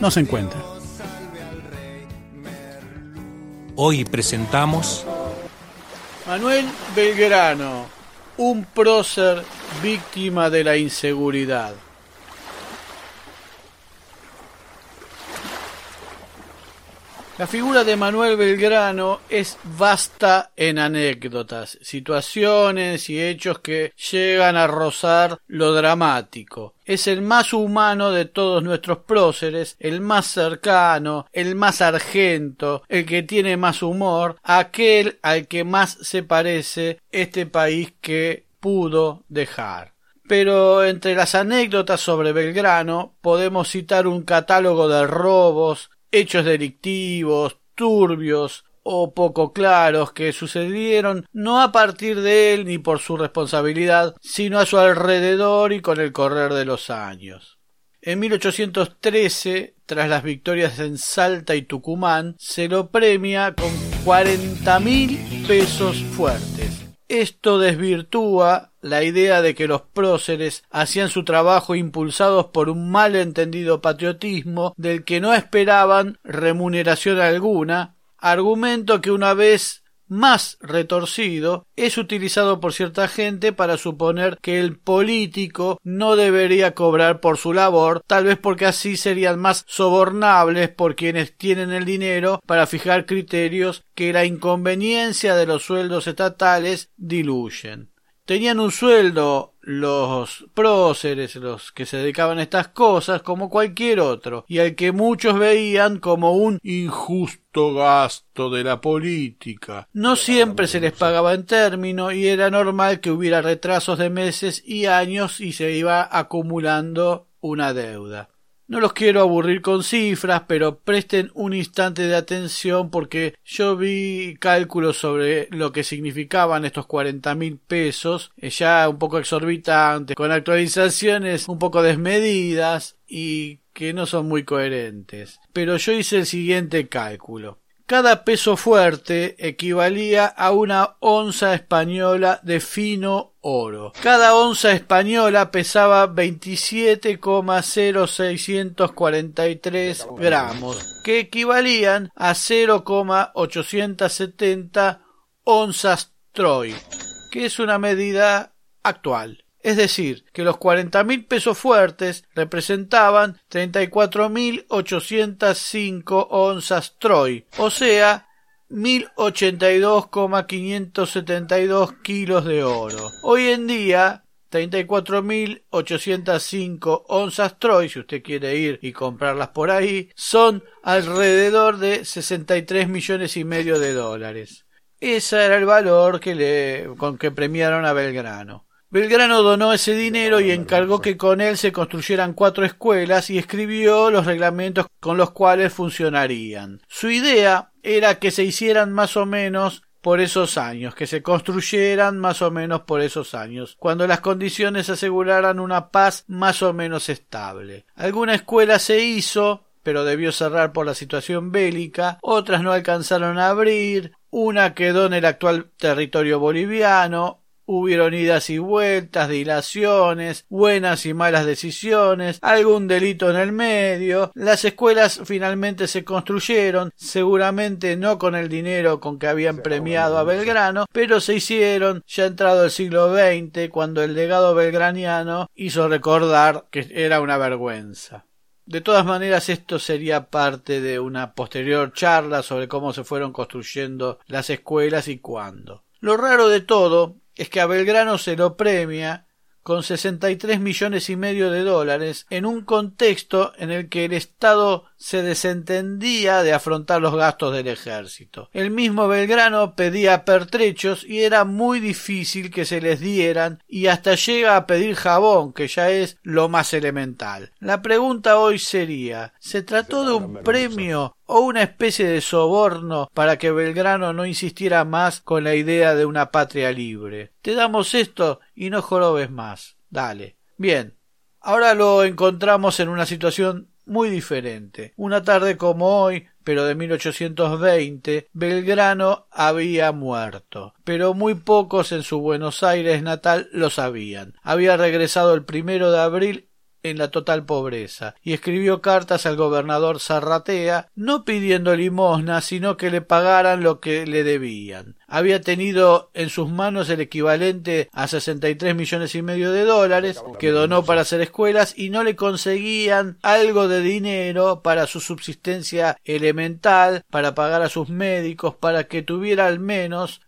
no se encuentra. Hoy presentamos Manuel Belgrano, un prócer víctima de la inseguridad. La figura de Manuel Belgrano es vasta en anécdotas, situaciones y hechos que llegan a rozar lo dramático. Es el más humano de todos nuestros próceres, el más cercano, el más argento, el que tiene más humor, aquel al que más se parece este país que pudo dejar pero entre las anécdotas sobre Belgrano podemos citar un catálogo de robos, hechos delictivos, turbios o poco claros que sucedieron no a partir de él ni por su responsabilidad, sino a su alrededor y con el correr de los años. En 1813, tras las victorias en Salta y Tucumán, se lo premia con cuarenta mil pesos fuertes. Esto desvirtúa la idea de que los próceres hacían su trabajo impulsados por un mal entendido patriotismo del que no esperaban remuneración alguna, argumento que una vez más retorcido es utilizado por cierta gente para suponer que el político no debería cobrar por su labor, tal vez porque así serían más sobornables por quienes tienen el dinero para fijar criterios que la inconveniencia de los sueldos estatales diluyen. Tenían un sueldo los próceres, los que se dedicaban a estas cosas, como cualquier otro, y al que muchos veían como un injusto gasto de la política. No siempre se les pagaba en término y era normal que hubiera retrasos de meses y años y se iba acumulando una deuda. No los quiero aburrir con cifras, pero presten un instante de atención porque yo vi cálculos sobre lo que significaban estos cuarenta mil pesos, eh, ya un poco exorbitantes, con actualizaciones un poco desmedidas y que no son muy coherentes. Pero yo hice el siguiente cálculo. Cada peso fuerte equivalía a una onza española de fino oro. Cada onza española pesaba 27,0643 gramos, que equivalían a 0,870 onzas Troy, que es una medida actual. Es decir, que los cuarenta mil pesos fuertes representaban treinta y cuatro mil ochocientas cinco onzas Troy, o sea, mil ochenta y dos coma quinientos setenta y dos kilos de oro. Hoy en día, treinta y cuatro mil ochocientas cinco onzas Troy, si usted quiere ir y comprarlas por ahí, son alrededor de sesenta y tres millones y medio de dólares. Ese era el valor que le, con que premiaron a Belgrano. Belgrano donó ese dinero y encargó que con él se construyeran cuatro escuelas y escribió los reglamentos con los cuales funcionarían. Su idea era que se hicieran más o menos por esos años, que se construyeran más o menos por esos años, cuando las condiciones aseguraran una paz más o menos estable. Alguna escuela se hizo, pero debió cerrar por la situación bélica, otras no alcanzaron a abrir, una quedó en el actual territorio boliviano, Hubieron idas y vueltas, dilaciones, buenas y malas decisiones, algún delito en el medio. Las escuelas finalmente se construyeron, seguramente no con el dinero con que habían premiado a Belgrano, pero se hicieron ya entrado el siglo XX, cuando el legado belgraniano hizo recordar que era una vergüenza. De todas maneras, esto sería parte de una posterior charla sobre cómo se fueron construyendo las escuelas y cuándo. Lo raro de todo es que a Belgrano se lo premia con 63 millones y medio de dólares en un contexto en el que el Estado se desentendía de afrontar los gastos del ejército. El mismo Belgrano pedía pertrechos y era muy difícil que se les dieran y hasta llega a pedir jabón, que ya es lo más elemental. La pregunta hoy sería ¿se trató de un premio o una especie de soborno para que Belgrano no insistiera más con la idea de una patria libre. Te damos esto y no jorobes más. Dale. Bien. Ahora lo encontramos en una situación muy diferente. Una tarde como hoy, pero de 1820, Belgrano había muerto, pero muy pocos en su Buenos Aires natal lo sabían. Había regresado el primero de abril en la total pobreza, y escribió cartas al gobernador Zarratea, no pidiendo limosna, sino que le pagaran lo que le debían. Había tenido en sus manos el equivalente a sesenta y tres millones y medio de dólares que donó para hacer escuelas y no le conseguían algo de dinero para su subsistencia elemental, para pagar a sus médicos, para que tuviera al menos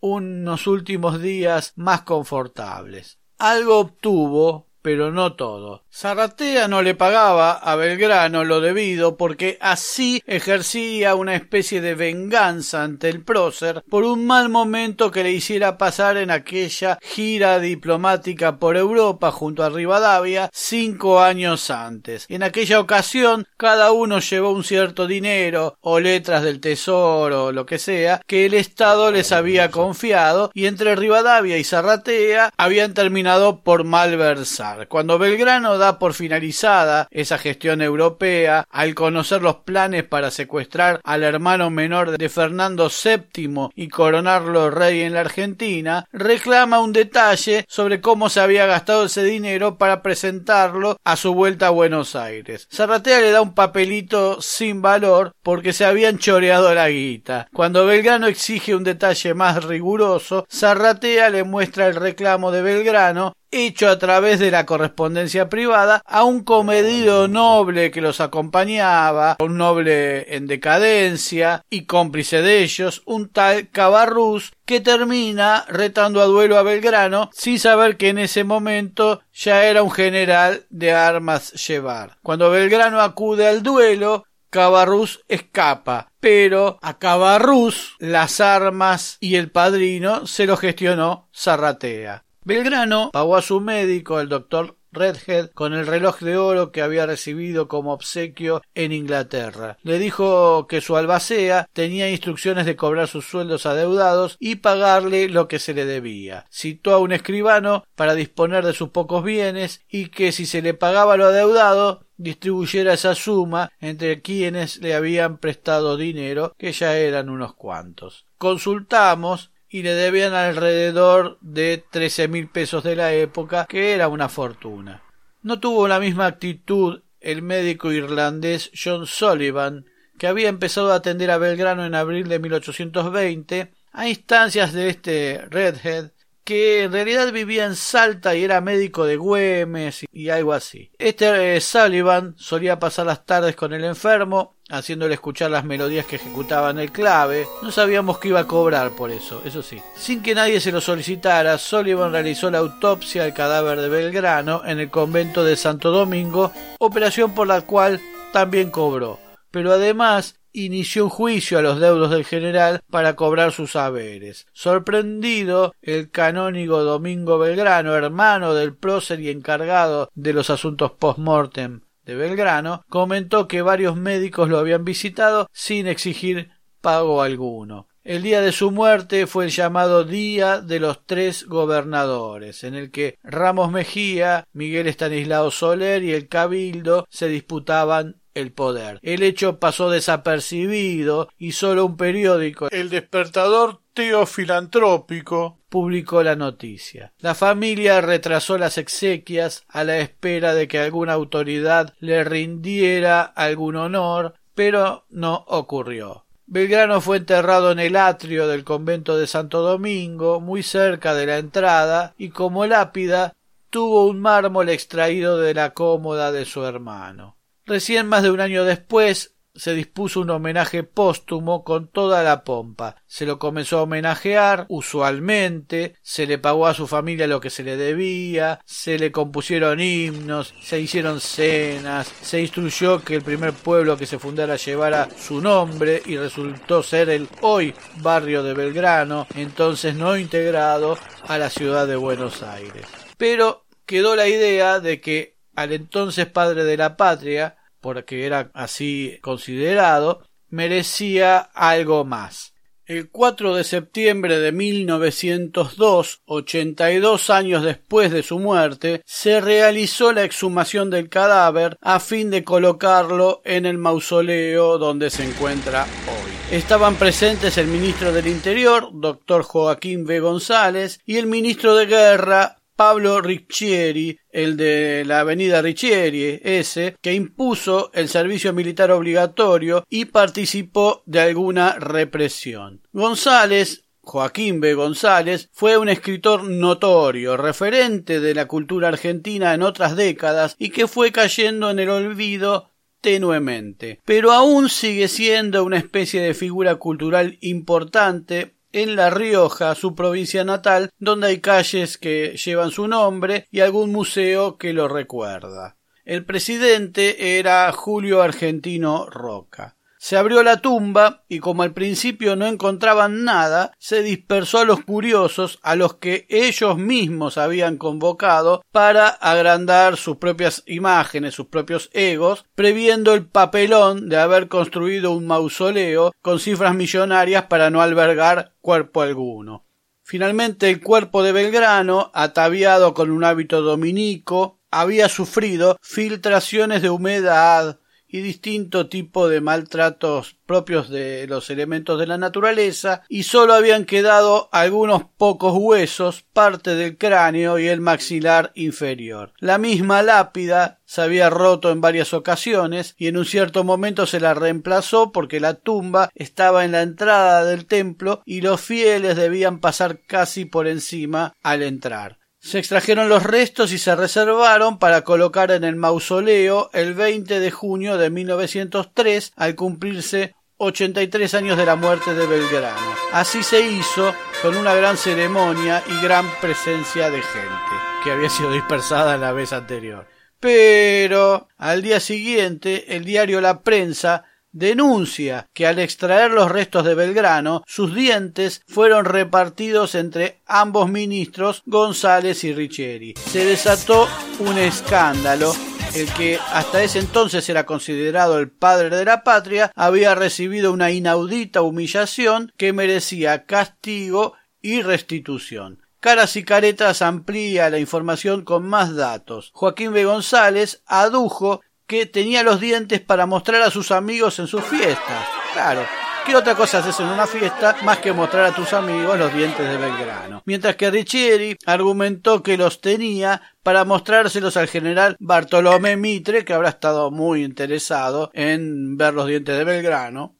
unos últimos días más confortables. Algo obtuvo, pero no todo. Zarratea no le pagaba a Belgrano lo debido porque así ejercía una especie de venganza ante el prócer por un mal momento que le hiciera pasar en aquella gira diplomática por Europa junto a Rivadavia cinco años antes. En aquella ocasión cada uno llevó un cierto dinero o letras del tesoro o lo que sea que el Estado les había confiado y entre Rivadavia y Zarratea habían terminado por malversar. Cuando Belgrano por finalizada esa gestión europea al conocer los planes para secuestrar al hermano menor de Fernando VII y coronarlo rey en la Argentina, reclama un detalle sobre cómo se había gastado ese dinero para presentarlo a su vuelta a Buenos Aires. Zarratea le da un papelito sin valor porque se habían choreado la guita. Cuando Belgrano exige un detalle más riguroso, Zarratea le muestra el reclamo de Belgrano hecho a través de la correspondencia privada a un comedido noble que los acompañaba, un noble en decadencia y cómplice de ellos, un tal Cabarrús, que termina retando a duelo a Belgrano sin saber que en ese momento ya era un general de armas llevar. Cuando Belgrano acude al duelo, Cabarrús escapa, pero a Cabarrús las armas y el padrino se lo gestionó Zarratea. Belgrano pagó a su médico, el doctor Redhead con el reloj de oro que había recibido como obsequio en Inglaterra. Le dijo que su albacea tenía instrucciones de cobrar sus sueldos adeudados y pagarle lo que se le debía. Citó a un escribano para disponer de sus pocos bienes y que si se le pagaba lo adeudado distribuyera esa suma entre quienes le habían prestado dinero, que ya eran unos cuantos. Consultamos y le debían alrededor de trece mil pesos de la época, que era una fortuna. No tuvo la misma actitud el médico irlandés John Sullivan, que había empezado a atender a Belgrano en abril de 1820, a instancias de este Redhead, que en realidad vivía en Salta y era médico de Güemes y algo así. Este eh, Sullivan solía pasar las tardes con el enfermo, haciéndole escuchar las melodías que ejecutaban el clave. No sabíamos que iba a cobrar por eso, eso sí. Sin que nadie se lo solicitara, Sullivan realizó la autopsia al cadáver de Belgrano en el convento de Santo Domingo, operación por la cual también cobró. Pero además inició un juicio a los deudos del general para cobrar sus haberes. Sorprendido, el canónigo Domingo Belgrano, hermano del prócer y encargado de los asuntos post-mortem de Belgrano, comentó que varios médicos lo habían visitado sin exigir pago alguno. El día de su muerte fue el llamado Día de los Tres Gobernadores, en el que Ramos Mejía, Miguel Estanislao Soler y el Cabildo se disputaban el poder. El hecho pasó desapercibido y solo un periódico, El Despertador Teofilantrópico, publicó la noticia. La familia retrasó las exequias a la espera de que alguna autoridad le rindiera algún honor, pero no ocurrió. Belgrano fue enterrado en el atrio del convento de Santo Domingo, muy cerca de la entrada, y como lápida tuvo un mármol extraído de la cómoda de su hermano. Recién más de un año después se dispuso un homenaje póstumo con toda la pompa. Se lo comenzó a homenajear usualmente, se le pagó a su familia lo que se le debía, se le compusieron himnos, se hicieron cenas, se instruyó que el primer pueblo que se fundara llevara su nombre y resultó ser el hoy barrio de Belgrano, entonces no integrado a la ciudad de Buenos Aires. Pero quedó la idea de que al entonces padre de la patria, porque era así considerado, merecía algo más. El 4 de septiembre de 1902, 82 años después de su muerte, se realizó la exhumación del cadáver a fin de colocarlo en el mausoleo donde se encuentra hoy. Estaban presentes el ministro del Interior, doctor Joaquín B. González, y el ministro de Guerra, Pablo Riccieri, el de la avenida Riccieri, ese, que impuso el servicio militar obligatorio y participó de alguna represión. González Joaquín B. González fue un escritor notorio, referente de la cultura argentina en otras décadas y que fue cayendo en el olvido tenuemente, pero aún sigue siendo una especie de figura cultural importante en La Rioja, su provincia natal, donde hay calles que llevan su nombre y algún museo que lo recuerda. El presidente era Julio Argentino Roca. Se abrió la tumba y como al principio no encontraban nada, se dispersó a los curiosos a los que ellos mismos habían convocado para agrandar sus propias imágenes, sus propios egos, previendo el papelón de haber construido un mausoleo con cifras millonarias para no albergar cuerpo alguno. Finalmente el cuerpo de Belgrano, ataviado con un hábito dominico, había sufrido filtraciones de humedad, y distinto tipo de maltratos propios de los elementos de la naturaleza y sólo habían quedado algunos pocos huesos, parte del cráneo y el maxilar inferior. La misma lápida se había roto en varias ocasiones y en un cierto momento se la reemplazó porque la tumba estaba en la entrada del templo y los fieles debían pasar casi por encima al entrar. Se extrajeron los restos y se reservaron para colocar en el mausoleo el 20 de junio de 1903 al cumplirse 83 años de la muerte de Belgrano. Así se hizo con una gran ceremonia y gran presencia de gente, que había sido dispersada la vez anterior. Pero al día siguiente el diario La Prensa denuncia que al extraer los restos de Belgrano, sus dientes fueron repartidos entre ambos ministros González y Richieri. Se desató un escándalo el que hasta ese entonces era considerado el padre de la patria, había recibido una inaudita humillación que merecía castigo y restitución. Caras y Caretas amplía la información con más datos. Joaquín B. González adujo que tenía los dientes para mostrar a sus amigos en sus fiestas. Claro, ¿Qué otra cosa haces en una fiesta más que mostrar a tus amigos los dientes de Belgrano? Mientras que Richieri argumentó que los tenía para mostrárselos al general Bartolomé Mitre, que habrá estado muy interesado en ver los dientes de Belgrano.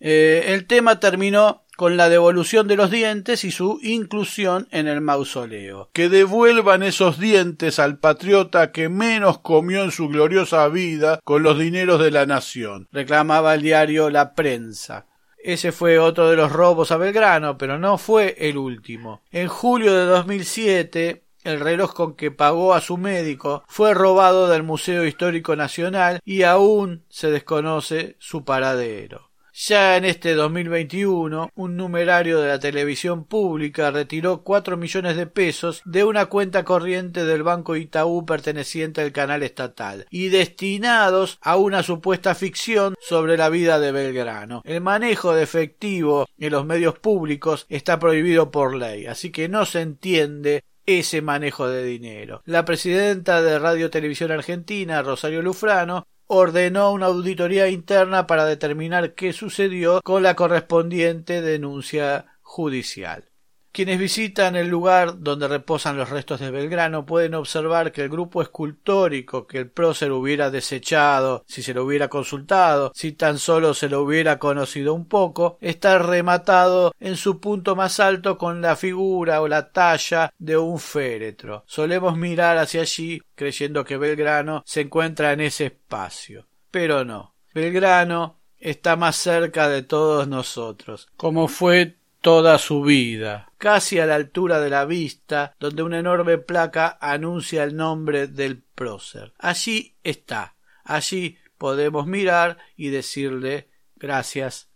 Eh, el tema terminó con la devolución de los dientes y su inclusión en el mausoleo. Que devuelvan esos dientes al patriota que menos comió en su gloriosa vida con los dineros de la nación, reclamaba el diario La Prensa. Ese fue otro de los robos a Belgrano, pero no fue el último. En julio de 2007, el reloj con que pagó a su médico fue robado del Museo Histórico Nacional y aún se desconoce su paradero. Ya en este 2021, un numerario de la televisión pública retiró cuatro millones de pesos de una cuenta corriente del Banco Itaú perteneciente al canal estatal y destinados a una supuesta ficción sobre la vida de Belgrano. El manejo de efectivo en los medios públicos está prohibido por ley, así que no se entiende ese manejo de dinero. La presidenta de Radio Televisión Argentina, Rosario Lufrano, ordenó una auditoría interna para determinar qué sucedió con la correspondiente denuncia judicial. Quienes visitan el lugar donde reposan los restos de Belgrano pueden observar que el grupo escultórico que el prócer hubiera desechado si se lo hubiera consultado, si tan solo se lo hubiera conocido un poco, está rematado en su punto más alto con la figura o la talla de un féretro. Solemos mirar hacia allí creyendo que Belgrano se encuentra en ese espacio. Pero no. Belgrano está más cerca de todos nosotros, como fue toda su vida, casi a la altura de la vista, donde una enorme placa anuncia el nombre del prócer. Allí está, allí podemos mirar y decirle gracias,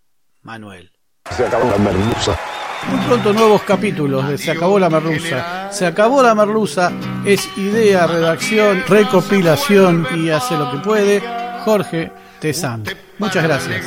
Manuel. Se acabó la merluza. Muy pronto nuevos capítulos de Se acabó la merluza. Se acabó la merluza es idea, redacción, recopilación y hace lo que puede Jorge Tezán. Muchas gracias.